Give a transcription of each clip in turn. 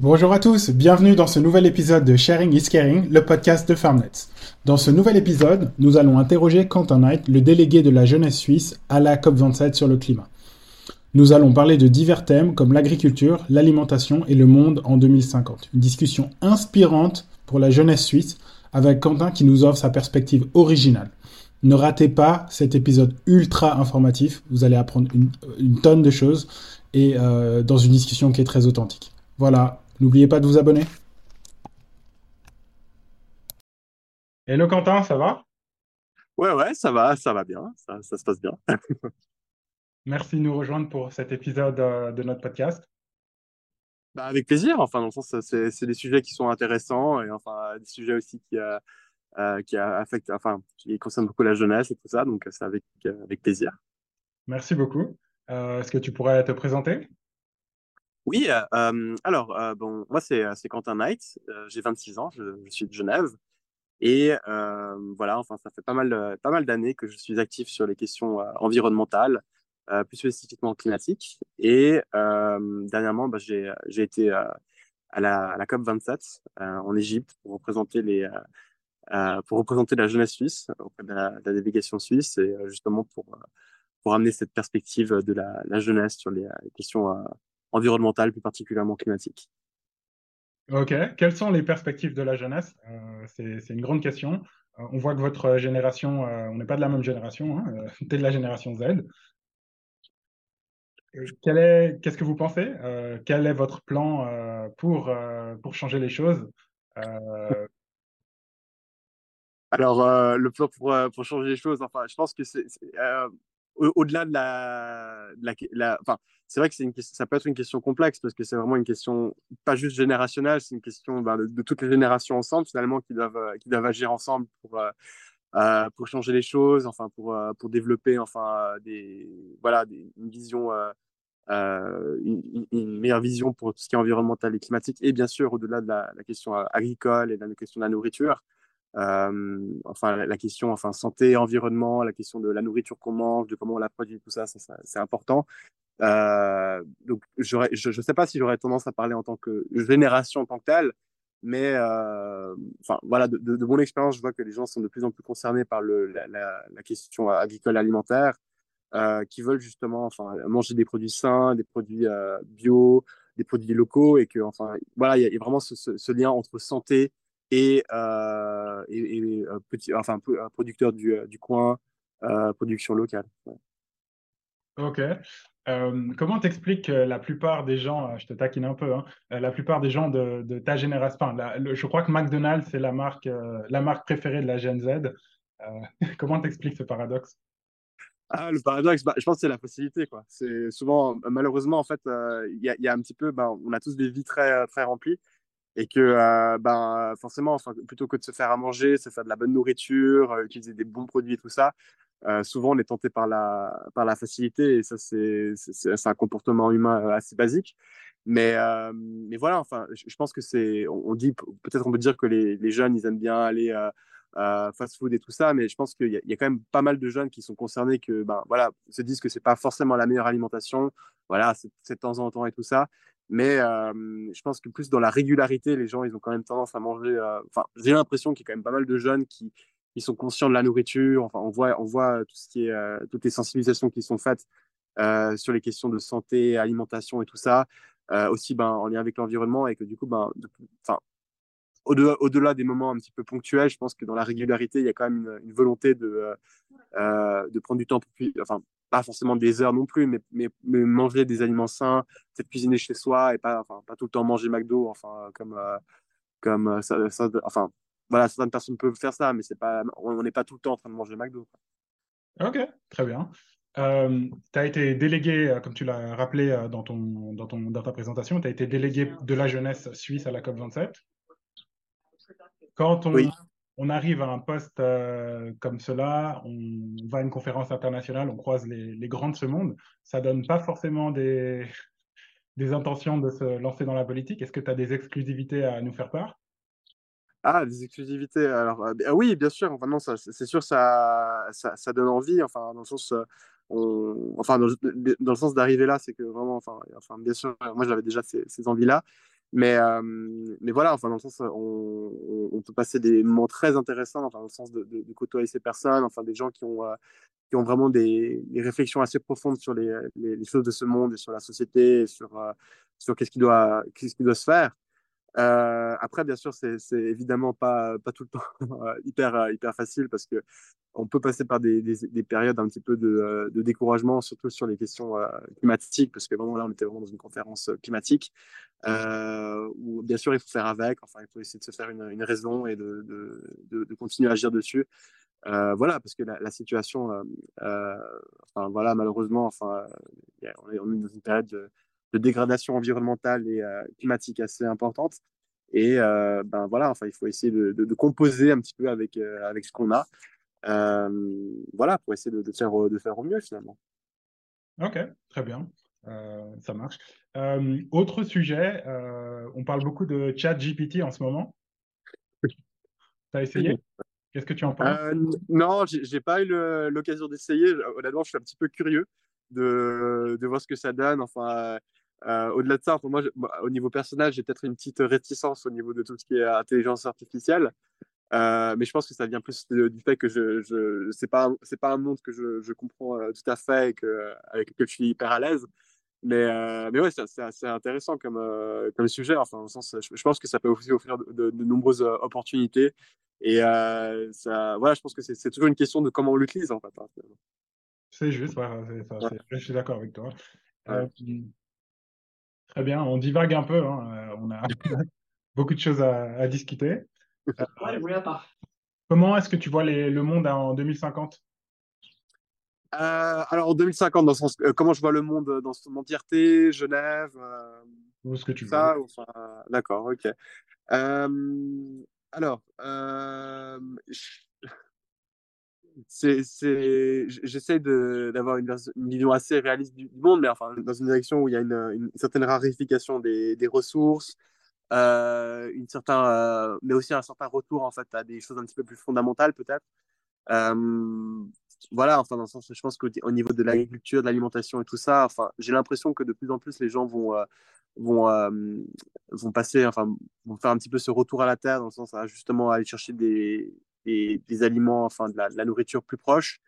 Bonjour à tous, bienvenue dans ce nouvel épisode de Sharing is Caring, le podcast de Farmnets. Dans ce nouvel épisode, nous allons interroger Quentin Knight, le délégué de la jeunesse suisse à la COP27 sur le climat. Nous allons parler de divers thèmes comme l'agriculture, l'alimentation et le monde en 2050. Une discussion inspirante pour la jeunesse suisse avec Quentin qui nous offre sa perspective originale. Ne ratez pas cet épisode ultra informatif, vous allez apprendre une, tonne de choses et euh, dans une discussion qui est très authentique. Voilà, N'oubliez pas de vous abonner. Hello Quentin, ça va? Ouais, ouais, ça va, ça va bien, ça, se passe bien. Merci de nous rejoindre pour cet épisode euh, de notre podcast. Bah, avec plaisir, enfin, dans le sens, c'est des sujets qui sont intéressants et enfin, des sujets aussi qui, euh, euh, qui affectent, enfin, qui concernent beaucoup la jeunesse et tout ça, donc c'est avec, avec plaisir. Merci beaucoup. Est-ce que tu pourrais te présenter? Oui, alors, bon, moi, c'est, Quentin Knight, euh, j'ai 26 ans, je, suis de Genève. Et voilà, enfin, ça fait pas mal, pas mal d'années que je suis actif sur les questions environnementales, plus spécifiquement climatiques. Et dernièrement, bah, j'ai, été à la, à la COP27 en Égypte pour représenter les, pour représenter la jeunesse suisse auprès de la, délégation suisse et justement pour, pour amener cette perspective de la, jeunesse sur les questions environnementale, plus particulièrement climatique. Ok, quelles sont les perspectives de la jeunesse? Euh, C'est une grande question. Euh, on voit que votre génération, euh, on n'est pas de la même génération, hein, tu es de la génération Z. Qu'est-ce que vous pensez? Quel est votre plan pour, pour changer les choses? Alors, le plan pour, pour changer les choses, enfin, je pense que c'est au-delà de la, enfin, c'est vrai que ça peut être une question complexe parce que c'est vraiment une question pas juste générationnelle, c'est une question ben, de, toutes les générations ensemble finalement qui doivent, euh, qui doivent agir ensemble pour, euh, euh, pour changer les choses, enfin pour, pour développer enfin des, voilà, une vision, une, meilleure vision pour tout ce qui est environnemental et climatique et bien sûr au-delà de la, question agricole et de la question de la nourriture. Enfin, la, question enfin, santé, environnement, la question de la nourriture qu'on mange, de comment on la produit, tout ça, c'est important. Donc, je ne sais pas si j'aurais tendance à parler en tant que génération en tant que telle, mais enfin, voilà, de, mon expérience, je vois que les gens sont de plus en plus concernés par la, question agricole alimentaire, qui veulent justement enfin, manger des produits sains, des produits bio, des produits locaux, et que enfin, voilà, il y, a vraiment ce lien entre santé, et, euh, et, euh, petit, enfin, un producteur du, euh, du coin, production locale. Ok. comment t'expliques que la plupart des gens, je te taquine un peu, hein, la plupart des gens de, de ta génération, je crois que McDonald's c'est la marque, la marque préférée de la Gen Z. comment t'expliques ce paradoxe? Ah, le paradoxe, bah, je pense que c'est la facilité. Quoi. C'est souvent, malheureusement, en fait, il y, y, a un petit peu, bah, on a tous des vies très, très remplies et que euh, ben forcément plutôt que de se faire à manger se faire de la bonne nourriture euh, utiliser des bons produits et tout ça euh, souvent on est tenté par la par la facilité et ça c'est un comportement humain assez basique. Mais mais voilà enfin je, pense que c'est on, dit peut-être on peut dire que les, les, jeunes ils aiment bien aller fast food et tout ça mais je pense qu'il y, y, a quand même pas mal de jeunes qui sont concernés que ben voilà se disent que c'est pas forcément la meilleure alimentation. Voilà c'est de temps en temps et tout ça mais euh, je pense que plus dans la régularité, les gens, ils ont quand même tendance à manger. Euh, enfin, j'ai l'impression qu'il y a quand même pas mal de jeunes qui, qui sont conscients de la nourriture. Enfin, on voit, on voit tout ce qui est, euh, toutes les sensibilisations qui sont faites sur les questions de santé, alimentation et tout ça. aussi, ben, en lien avec l'environnement et que du coup, ben, enfin, au-delà, au-delà des moments un petit peu ponctuels, je pense que dans la régularité, il y a quand même une, une volonté de, de prendre du temps pour, enfin, pas forcément des heures non plus, mais, mais, manger des aliments sains, peut-être cuisiner chez soi et pas, enfin, pas tout le temps manger McDo, enfin, comme, euh, comme euh, ça, enfin, voilà, certaines personnes peuvent faire ça, mais c'est pas, on n'est pas tout le temps en train de manger McDo. Ok, très bien. Euh, tu as été délégué, comme tu l'as rappelé dans, ton, dans, ton, dans ta présentation, tu as été délégué de la jeunesse suisse à la COP27. Quand on, oui on arrive à un poste euh, comme cela, on va à une conférence internationale, on croise les, grands de ce monde, ça donne pas forcément des, intentions de se lancer dans la politique. Est-ce que tu as des exclusivités à nous faire part? Ah, des exclusivités. Alors, euh, ah oui, bien sûr. Enfin, c'est sûr, ça, donne envie. Enfin, dans le sens, enfin, dans, le sens d'arriver là, c'est que vraiment, enfin, bien sûr, moi, j'avais déjà ces envies-là. Mais, euh, mais voilà, enfin, dans le sens, on, on, peut passer des moments très intéressants, enfin, dans le sens de, de, de côtoyer ces personnes, enfin, des gens qui ont, euh, qui ont vraiment des, des, réflexions assez profondes sur les, les, choses de ce monde et sur la société, et sur, euh, sur qu'est-ce qui, doit, qu'est-ce qui doit se faire. Euh, après, bien sûr, c'est évidemment pas, pas tout le temps hyper, hyper facile parce que on peut passer par des, des, des périodes un petit peu de, de, découragement, surtout sur les questions climatiques, parce que vraiment là, on était vraiment dans une conférence climatique euh, où bien sûr, il faut faire avec, enfin, il faut essayer de se faire une, une raison et de, de, continuer à agir dessus. Euh, voilà, parce que la, situation, euh, voilà, malheureusement, enfin, on est dans une période de, dégradation environnementale et euh, climatique assez importante. Et euh, ben voilà, enfin, il faut essayer de, de, de composer un petit peu avec, euh, avec ce qu'on a. voilà, pour essayer de, de, faire, de faire au mieux finalement. Ok, très bien. ça marche. autre sujet, on parle beaucoup de chat GPT en ce moment. Tu as essayé? Qu'est-ce que tu en penses? Non, j'ai pas eu l'occasion d'essayer. Honnêtement, je suis un petit peu curieux de, de voir ce que ça donne. Enfin, euh, au-delà de ça, pour moi, je, bah, au niveau personnel, j'ai peut-être une petite réticence au niveau de tout ce qui est intelligence artificielle. Euh, mais je pense que ça vient plus du fait que je, je c'est pas c'est pas un monde que je, je comprends euh, tout à fait et que avec lequel je suis hyper à l'aise. Mais mais ouais, c'est assez intéressant comme comme sujet. Enfin, au sens, je, je, pense que ça peut aussi offrir de, de, de nombreuses opportunités. Et ça, voilà, je pense que c'est toujours une question de comment on l'utilise en fait. Hein, c'est juste, ouais, ouais. je suis d'accord avec toi. Ouais. Très bien, on divague un peu, hein. Euh, on a beaucoup de choses à, à discuter. Euh, comment est-ce que tu vois les, le monde en 2050 euh, alors en 2050, dans le sens, euh, comment je vois le monde dans son entièreté, Genève, euh, ou ce que tu ça, veux. Enfin, D'accord, ok. alors, j'essaie d'avoir une, une, vision assez réaliste du, monde, mais enfin, dans une direction où il y a une, une certaine rarification des, des ressources, euh, une certain, euh, mais aussi un certain retour en fait à des choses un petit peu plus fondamentales peut-être. Euh, voilà, enfin dans le sens, je pense qu'au niveau de l'agriculture, de l'alimentation et tout ça, enfin, j'ai l'impression que de plus en plus les gens vont euh, vont vont passer, enfin, vont faire un petit peu ce retour à la terre dans le sens à justement aller chercher des des, des aliments, enfin de la, nourriture plus proche,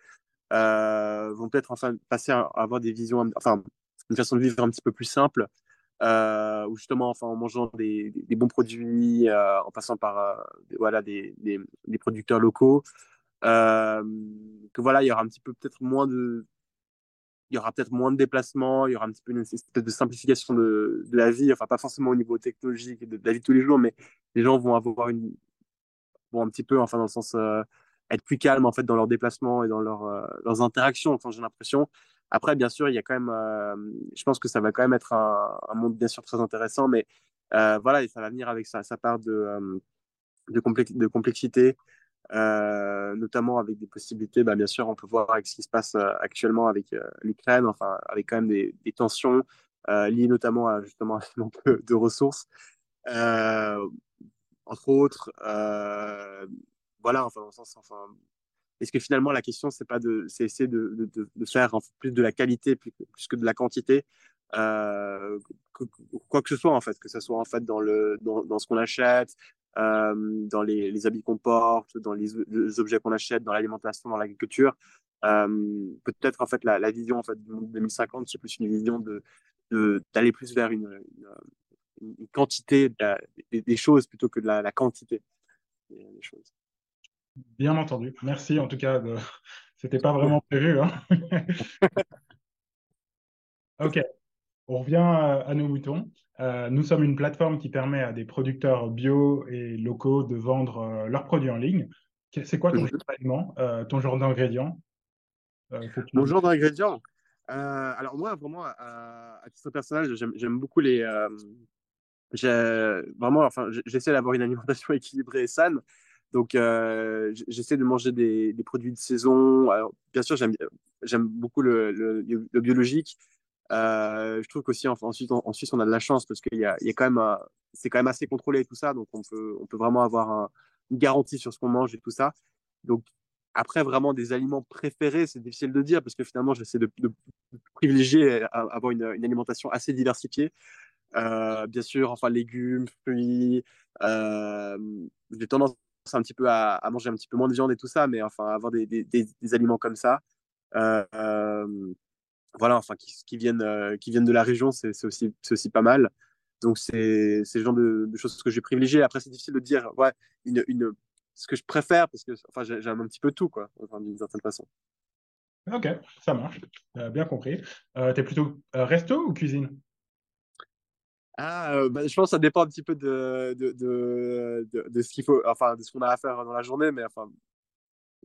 euh, vont peut-être enfin passer à, avoir des visions, enfin une façon de vivre un petit peu plus simple, euh, ou justement enfin en mangeant des, bons produits, euh, en passant par euh, voilà des, des, producteurs locaux, que voilà il y aura un petit peu peut-être moins de il y aura peut-être moins de déplacements, il y aura un petit peu une espèce de simplification de, la vie, enfin pas forcément au niveau technologique et de, de la vie de tous les jours, mais les gens vont avoir une, un petit peu, enfin, dans le sens euh, être plus calme en fait dans leurs déplacements et dans leur, euh, leurs interactions. Enfin, j'ai l'impression. Après, bien sûr, il y a quand même, euh, je pense que ça va quand même être un, monde bien sûr très intéressant, mais voilà, et ça va venir avec sa, part de, de, complex de complexité. Notamment avec des possibilités, bah, bien sûr, on peut voir avec ce qui se passe actuellement avec l'Ukraine, enfin, avec quand même des, tensions liées notamment à justement un manque de ressources entre autres. Euh, voilà, enfin, dans le sens, enfin, est-ce que finalement la question c'est pas de, c'est essayer de, de, faire plus de la qualité plus, que de la quantité, euh, que, quoi que ce soit en fait, que ce soit en fait dans le, dans, dans ce qu'on achète, euh, dans les, les habits qu'on porte, dans les, objets qu'on achète, dans l'alimentation, dans l'agriculture. Peut-être en fait la, vision en fait du monde 2050 c'est plus une vision de d'aller plus vers une, une quantité de la, des, des, choses plutôt que de la, la quantité des, choses. Bien entendu. Merci en tout cas. De... C'était pas vraiment prévu. Hein ok. On revient à nos moutons. Euh, nous sommes une plateforme qui permet à des producteurs bio et locaux de vendre euh, leurs produits en ligne. C'est quoi ton mmh. euh, ton genre d'ingrédient euh, Mon genre d'ingrédient Alors moi, vraiment, à, à titre personnel, j'aime beaucoup les, vraiment, enfin, j'essaie d'avoir une alimentation équilibrée et saine. Donc, euh, j'essaie de manger des, produits de saison. Alors, bien sûr, j'aime beaucoup le, biologique. Euh, je trouve qu'aussi en, en, en, Suisse, on a de la chance parce qu'il y y a quand même, c'est quand même assez contrôlé et tout ça. Donc, on peut, on peut vraiment avoir un, une garantie sur ce qu'on mange et tout ça. Donc, après, vraiment des aliments préférés, c'est difficile de dire parce que finalement, j'essaie de, privilégier avoir une, une alimentation assez diversifiée. Bien sûr, enfin, légumes, fruits. J'ai tendance un petit peu à, à, manger un petit peu moins de viande et tout ça, mais enfin, avoir des, des, des, aliments comme ça. voilà, enfin, qui, viennent, qui viennent de la région, c'est aussi, pas mal. Donc, c'est le genre de, choses que j'ai privilégié. Après, c'est difficile de dire ouais, une, une, ce que je préfère parce que enfin, j'aime un petit peu tout, quoi, d'une certaine façon. Ok, ça marche. Euh, bien compris. Euh, tu es plutôt euh, resto ou cuisine? Ah, bah, je pense que ça dépend un petit peu de, de, de, de, ce qu'il faut, enfin, de ce qu'on a à faire dans la journée. Mais enfin,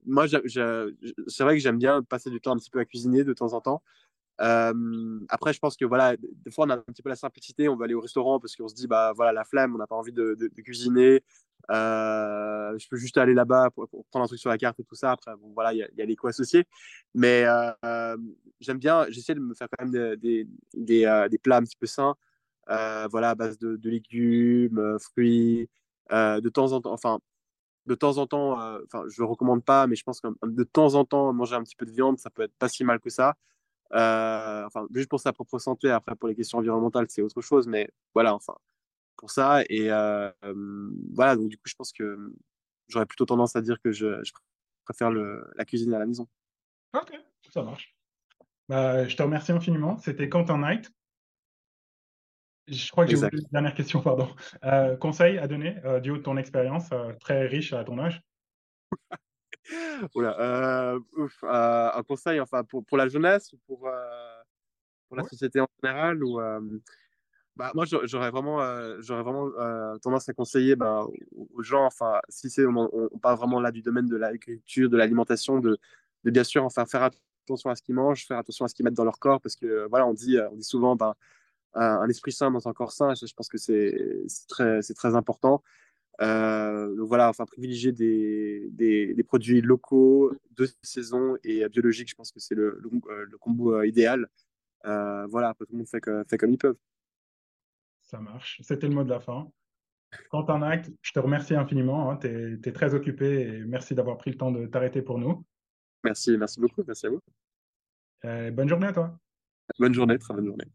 moi, c'est vrai que j'aime bien passer du temps un petit peu à cuisiner de temps en temps. Euh, après, je pense que voilà, des fois, on a un petit peu la simplicité. On va aller au restaurant parce qu'on se dit, bah voilà, la flemme, on n'a pas envie de, cuisiner. Euh, je peux juste aller là-bas pour, prendre un truc sur la carte et tout ça. Après, voilà, il y, a les coûts associés. Mais euh, j'aime bien, j'essaie de me faire quand même des, des, des, plats un petit peu sains. Voilà, à base de, légumes, fruits. de temps en temps, enfin, de temps en temps, enfin, je le recommande pas, mais je pense que de temps en temps, manger un petit peu de viande, ça peut être pas si mal que ça. Euh, enfin, juste pour sa propre santé, après pour les questions environnementales, c'est autre chose, mais voilà, enfin, pour ça. Et euh, voilà, donc du coup, je pense que j'aurais plutôt tendance à dire que je, préfère la cuisine à la maison. Ok, ça marche. Bah, je te remercie infiniment. C'était Quentin Knight. Je crois que j'ai oublié une dernière question, pardon. Euh, conseil à donner du haut de ton expérience, très riche à ton âge? Euh, euh, un conseil, enfin, pour, pour la jeunesse ou pour, euh, pour la société en général ou, bah, Moi, j'aurais vraiment, j'aurais vraiment tendance à conseiller bah, aux gens, enfin, si c'est, on, on, parle vraiment là du domaine de l'agriculture, de l'alimentation, de, de, bien sûr enfin, faire attention à ce qu'ils mangent, faire attention à ce qu'ils mettent dans leur corps, parce que voilà, on dit, on dit souvent, ben, un esprit sain dans un corps sain, et je pense que c'est très, très important. Euh, donc voilà, enfin privilégier des, des, produits locaux, de saison et biologiques, je pense que c'est le, le, euh, combo euh, idéal. voilà, tout le monde fait, fait comme ils peuvent. Ça marche. C'était le mot de la fin. Quentin Acte, je te remercie infiniment. Hein. Tu es, très occupé et merci d'avoir pris le temps de t'arrêter pour nous. Merci, merci beaucoup. Merci à vous. bonne journée à toi. Bonne journée, très bonne journée.